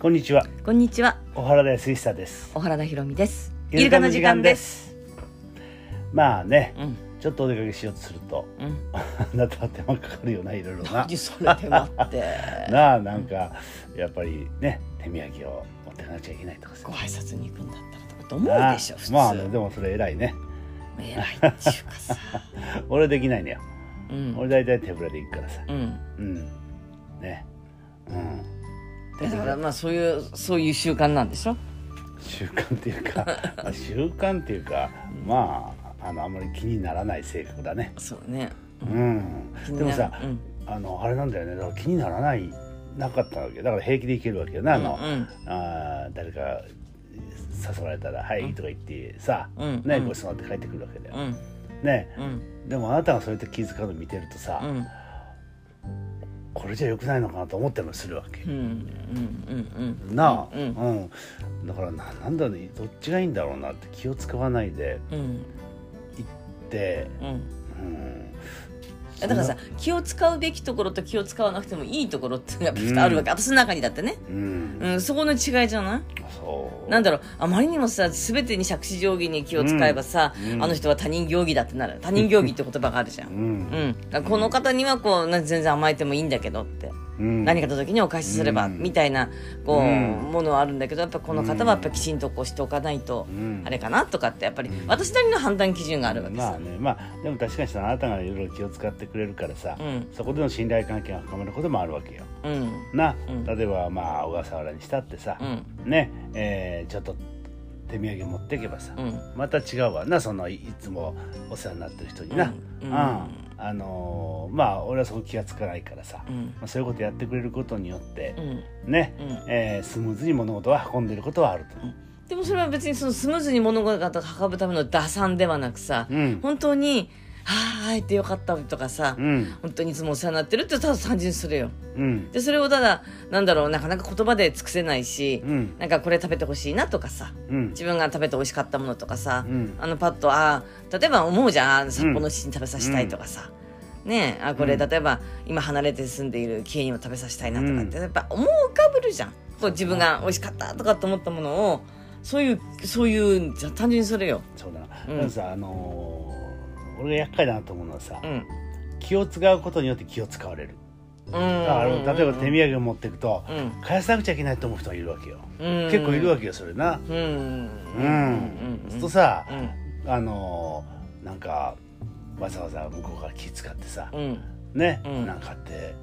こんにちは。こんにちは、小原田康久です。小原田博美です。イルカの時間です。まあね、うん、ちょっとお出かけしようとすると、うん。あ なたは手間かかるよな、いろいろな。何それ手間って。なあ、なんか、やっぱりね、手土産を持ってかなくちゃいけないとかさご。挨拶に行くんだったらとかと思うでしょ、普通。まあね、でもそれ偉いね。偉いっていうかさ。俺できないのよ。うん。俺大体手ぶらで行くからさ。うん。うん。ね。うん。だからまあそういうそういう習慣なんでしょ？習慣っていうか、まあ習慣っていうか、まあ、あの、あんまり気にならない性格だね。そうね。うん。でもさ、うん。あのあれなんだよね。だから気にならないなかったわけ。だから平気でいけるわけよなあの、うんうん。あー誰か誘われたら「はい」とか言ってさ、うん。ねうん。ごちそうになって帰ってくるわけだよ、うん。ね。うん。でもあなたがそうやって気遣うの見てるとさ、うんこれじゃ良くないのかなと思ったりもするわけ、うんうんうん。うんなあ、うんうん。だからななんだろうねどっちがいいんだろうなって気を使わないでうん。行って、うん。うん、だからさ気を使うべきところと気を使わなくてもいいところってやっぱあるわけ、私の中にだってね、うん、うん、そこの違いじゃない？なんだろうあまりにもさ全てに杓子定規に気を使えばさ、うん。あの人は他人行儀だってなる。他人行儀って言葉があるじゃん、ううん。ん、だからこの方にはこうな全然甘えてもいいんだけどって、うん、何かの時にお返しすれば、うん。みたいなこう、うん。ものはあるんだけどやっぱこの方はやっぱきちんとこうしておかないと、うん。あれかなとかってやっぱり私なりの判断基準があるわけさ、まあねまあでも確かにさあなたがいろいろ気を使ってくれるからさ、うん。そこでの信頼関係が深まることもあるわけよ。うん。な、うん。例えばまあ小笠原にしたってさ、うん。ねえーちょっと手土産持っていけばさ、うん。また違うわなそのいいつもお世話になってる人にな、うん。うん。あのーまあ俺はそこ気が付かないからさ、うん。まあ、そういうことやってくれることによってう、ん。ね、うん。えースムーズに物事は運んでることはあると。でもそれは別にそのスムーズに物事を運ぶための打算ではなくさ、うん。本当に「はあ会えてよかった」とかさ、うん。本当にいつもお世話になってるってただ単純にそれよ。うん。でそれをただなんだろうなかなか言葉で尽くせないし、うん。なんかこれ食べてほしいなとかさうん。自分が食べて美味しかったものとかさ、うん。あのパッとあー例えば思うじゃん札幌の父に食べさせたいとかさ、ねえあこれうん。例えば今離れて住んでいる家にも食べさせたいなとかって、うん。やっぱ思う浮かぶるじゃん。こう自分が美味しかったとかって思ったものをそういうそういうじゃ単純にそれよ。そうだな、うん。さあのー俺が厄介だなと思うのはさ、うん。気を使うことによって気を使われる。うん。だから例えば手土産を持っていくと、うん。返さなくちゃいけないと思う人がいるわけよ、うん。結構いるわけよそれな。うん。うん。うん、そうするとさ、うん。あのーなんかわざわざ向こうから気使ってさ、うん。ね、うん。なんかって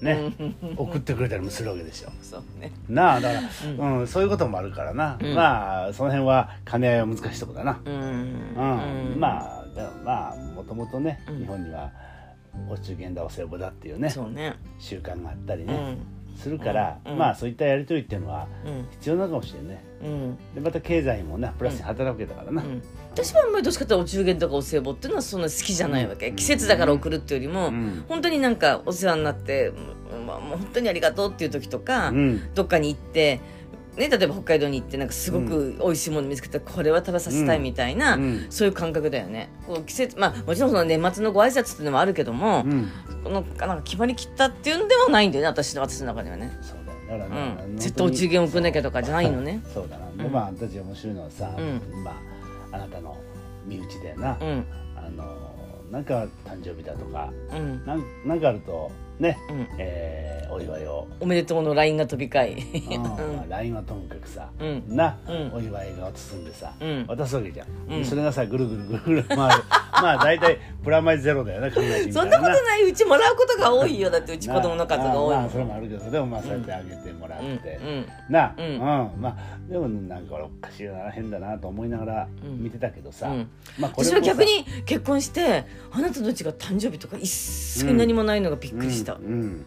ね、うん。送ってくれたりもするわけでしょ。そうね。なあだから、うんそういうこともあるからな、うん。まあその辺は兼ね合いは難しいとこだな、うん。うん。まあまあもともとね、うん。日本にはお中元だお歳暮だっていうねそうね。習慣があったりね、うん。するから、うん。まあそういったやり取りっていうのはうん。必要なのかもしれんね。うん。でまた経済にもねプラスに働くわけだからな、うん。私はあんまりどっちかというとお中元とかお歳暮っていうのはそんな好きじゃないわけ、うん。季節だから送るっていうよりも、うん。本当になんかお世話になって、うんまあ、もう本当にありがとうっていう時とか、うん。どっかに行って、ね、例えば北海道に行ってなんかすごく美味しいもの見つけてこれは食べさせたいみたいな、うん。そういう感覚だよね。こう季節まあもちろんその年末のご挨拶っていうのもあるけども、うん。このなんか決まりきったっていうんではないんだよね私の私の中ではね、そうだよだうからね、ん、絶対お中元送んなきゃとかじゃないのね。そう。だな、でうん。まああんたたち面白いのはさ、うん。まああなたの身内でな、うん。あのなんか誕生日だとかうん。なんなんかあるとね、うん。えーお祝いを、おめでとうの LINE が飛び交い。うん。まあ LINE はともかくさ、うん。な、うん。お祝いが包んでさ、うん。渡すわけじゃん、うん。それがさぐるぐるぐるぐる回る。まあ大体プラマイゼロだよな考えてみたらそんなことないうちもらうことが多いよ。だってうち子供の数が多いまあまあそれもあるけどでもまあそうやってあげてもらって、うん。な、ううん。んまあでもなんか俺おかしいな変だなと思いながら見てたけどさ、うん。まあこれ私は逆に結婚してあなたたちが誕生日とか一切何もないのがびっくりした、うん。うん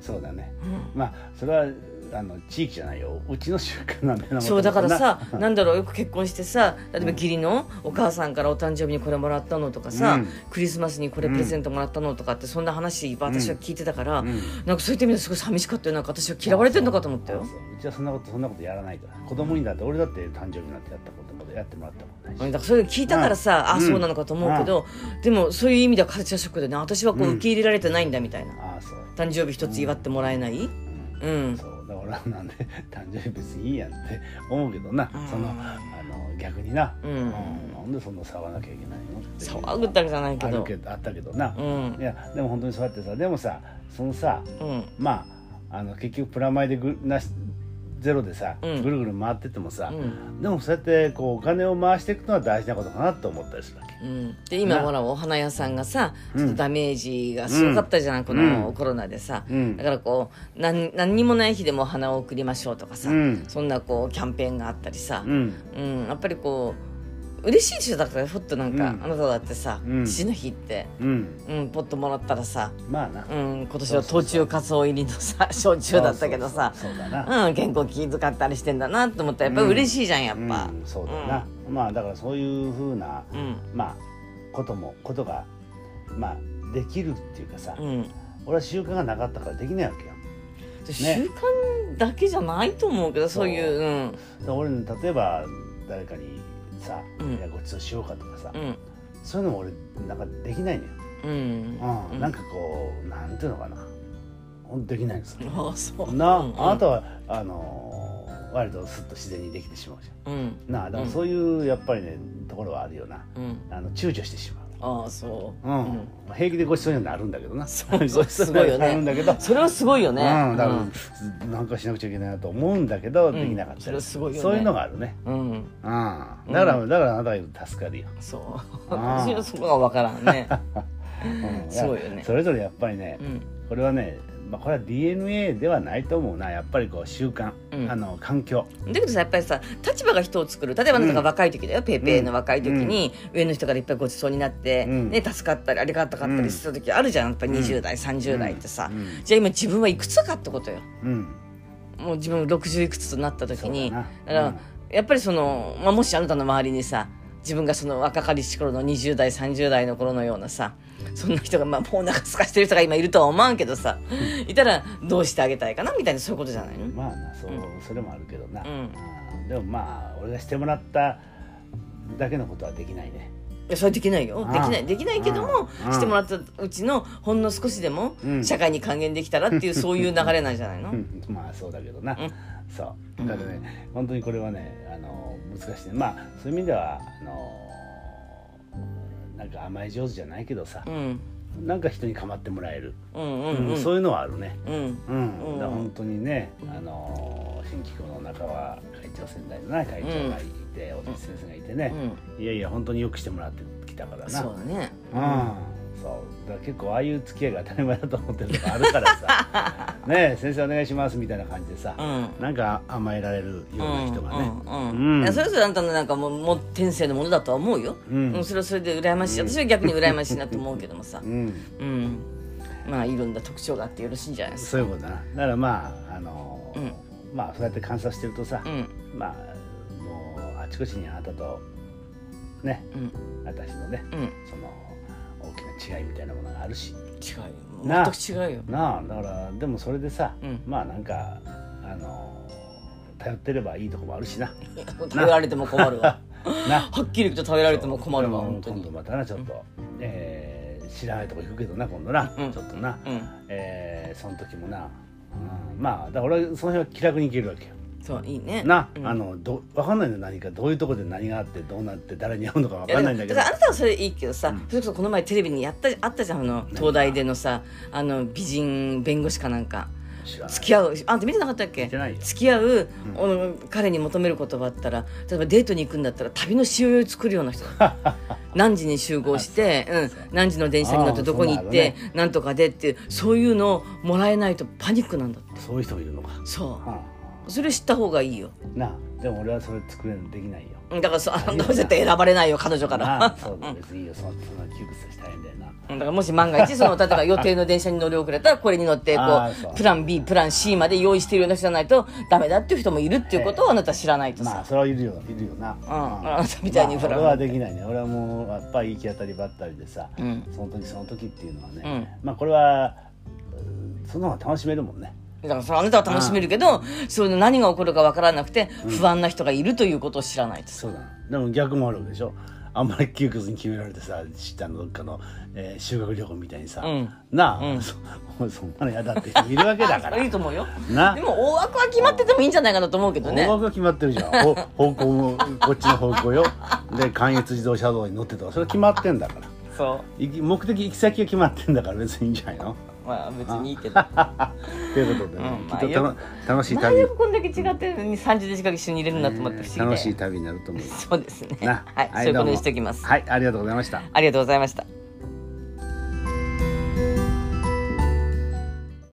そうだね。うん。まあそれはあの地域じゃないよ。うちの習慣なんだよなそうだからさななんだろうよく結婚してさ例えば義理のお母さんからお誕生日にこれもらったのとかさ、うん。クリスマスにこれプレゼントもらったのとかってそんな話私は聞いてたから、うん。なんかそういった意味ですごい寂しかったよなんか私は嫌われてるのかと思ったよう。うちはそんなことそんなことやらないから。子供にだって俺だって誕生日なんてやったこともやってもらったことないしうんだからそれ聞いたからさ、うんあそうなのかと思うけど、でもそういう意味ではカルチャーショックでね私はこううん受け入れられてないんだみたいな、ああそう。誕生日一つ祝ってもらえない、うん。そう。だからなんで 誕生日別にいいやんって思うけどな、うん。そのあの逆にな、うん。なんでそんな騒がなきゃいけないの？騒ぐったわけじゃないけど。あるけどあったけどな、うん。いやでも本当にそうやってさでもさそのさうん。まああの結局プラマイでぐなしゼロでさ、うんぐるぐる回っててもさ、うんでもそうやってこうお金を回していくのは大事なことかなと思ったりするわけ。うん、で今ほらお花屋さんがさちょっとダメージがすごかったじゃん、このコロナでさ、うんだからこう何何にもない日でもお花を送りましょうとかさ、うんそんなこうキャンペーンがあったりさ、うんうんやっぱりこう嬉しいでしょだからふっとなんか、うん。あなただってさ、うん。父の日って、うん。うん、ポッともらったらさ、まあな、うん、今年は冬中かつお入りのさ焼酎だったけどさそうそうそうそうだな、うん、健康気遣ったりしてんだなと思ったらやっぱり嬉しいじゃんやっぱ、うん、そうだな、まあだからそういうふうな、うん。まあこともことがまあできるっていうかさ、うん。俺は習慣がなかったからできないわけよ。で習慣だけじゃないと思うけどそういうう。ん。で俺ね例えば誰かにさ、うん。いやごちそうしようかとかさ、うん。そういうのも俺なんかできないのよ、うん。うん。なんかこうなんていうのかな。できないんですよああそう。な、うんあなたはあのー割とスッと自然にできてしまうじゃうんん。なあだからそういうやっぱりねところはあるよな。うん。あの躊躇してしまうああそう。うん。平気でごちそうにはなるんだけどな。そう。そうごちそうすごいよねだけど。それはすごいよね。うん、だから、なんかしなくちゃいけないなと思うんだけど、ん。できなかったり。それはすごいよね。そういうのがあるね、うん、うん。うん、だから、だからあなたが助かるよ、そう。私はそこがわからんね。うん。すごいよね。やそれぞれやっぱりね、うん。これはね、まあ、これは DNA ではないと思うな。やっぱりこう習慣、うん。あの環境。だけどさやっぱりさ立場が人を作る。例えばあなたが若い時だよ、ペーペーの若い時に、上の人からいっぱいごちそうになって、うん。ね、助かったりありがたかったりする時あるじゃん。やっぱり20代、30代ってさ、うん。じゃあ今自分はいくつかってことよ。うん。もう自分60いくつとなった時に。だな。から、やっぱりその、まあ、もしあなたの周りにさ自分がその若かりし頃の20代30代の頃のようなさそんな人が、まあ、もうお腹すかしてる人が今いるとは思わんけどさいたらどうしてあげたいかなみたいなそういうことじゃないの、まあなそう、うん。それもあるけどな、うん。うんでもまあ俺がしてもらっただけのことはできないね。いやそれできないよ。できない。できないけどもしてもらったうちのほんの少しでもうん。社会に還元できたらっていうそういう流れなんじゃないの、う んまあそうだけどな、うん。そう。だからね、本当にこれはねあの難しいね。まあそういう意味ではあのなんか甘え上手じゃないけどさ、うんなんか人に構ってもらえる、うんうんうん。そういうのはあるね。うん。うん、う本当にね、あの新機構の中は会長先代のな会長がいて、おじ先生がいてね、いやいや本当によくしてもらってきたからな。そうだね。うん。そう。だ結構ああいう付き合いが当たり前だと思ってるとこあるからさ ねえ先生お願いしますみたいな感じでさ、うん。なんか甘えられるような人がね、うんうんうん。いやそれぞれあんたのなんかもうもう天性のものだとは思うよ、うん。うんそれはそれで羨ましい、私は逆に羨ましいなと思うけどもさ。うん、うん。まあいろんな特徴があってよろしいんじゃないですか。そういうことだな。だからまああのーうん。まあそうやって観察してるとさ、うん。まあもうあちこちにあなたとね。うん。私のねうん。その大きな違いみたいなものがあるし違うよ。全く違うよなあだからでもそれでさ、うん。まあなんかあの頼ってればいいとこもあるしな。食べられても困るわ。なはっきり言うと食べられても困るわ本当に。今度またなちょっと、えー知らないとこ行くけどな今度な、うん。ちょっとな、うん。えーその時もな、うん、まあだから俺はその辺は気楽に行けるわけよそういいね。な、うん。あのど分かんないんだよ。何かどういうとこで何があってどうなって誰に会うのか分かんないんだけど。だからあなたはそれいいけどさ、それこそこの前テレビにやったあったじゃんあの東大でのさあの美人弁護士かなんか。付き合うあんた見てなかったっけ？付き合う、おの彼に求めることがあったら例えばデートに行くんだったら旅のしおりを作るような人。何時に集合して、うん、何時の電車に乗ってどこに行って、なんとかでっていうそういうのをもらえないとパニックなんだって。そういう人もいるのか、そはうそれ知った方がいいよ。あ、なあでも俺はそれ作れるのできないよ。うんだからそあいいよな絶対選ばれないよ彼女から。そうだ別にいいよ。そそんな窮屈したら大変だよな。うん。だからもし万が一その例えば予定の電車に乗り遅れたらこれに乗ってこうう。プラン B プラン C まで用意しているような人じゃないとダメだっていう人もいるっていうことをあなたは知らないとさ、まあそれはいるよいるよな、うん。あなたみたいにフラフラまあ俺はできないね。俺はもうやっぱり行き当たりばったりでさ、うん。その時その時っていうのはね、うん。まあこれはうんその方が楽しめるもんねだからそれあなたは楽しめるけどその何が起こるかわからなくて不安な人がいるということを知らないと。さそうだ。でも逆もあるわけでしょ。あんまり窮屈に決められてさ知ったのどっかの、えー修学旅行みたいにさ、うん。なあ、うん。そ そんなの嫌だって人いるわけだから。いいと思うよ。なでも大枠は決まっててもいいんじゃないかなと思うけどね。大枠が決まってるじゃん。ほ 方向もこっちの方向よ。で関越自動車道に乗ってとかそれ決まってんだから。そ行き目的行き先が決まってんだから別にいいんじゃないの？うまあ別にいいけど。ということでね、うんまあきっとたのよ楽しい旅、前よくこんだけ違ってるのに30で近く一緒に入れるんだと思って不思議で、楽しい旅になると思うそうですね。なはいそういうことにしておきます。はいありがとうございました。ありがとうございました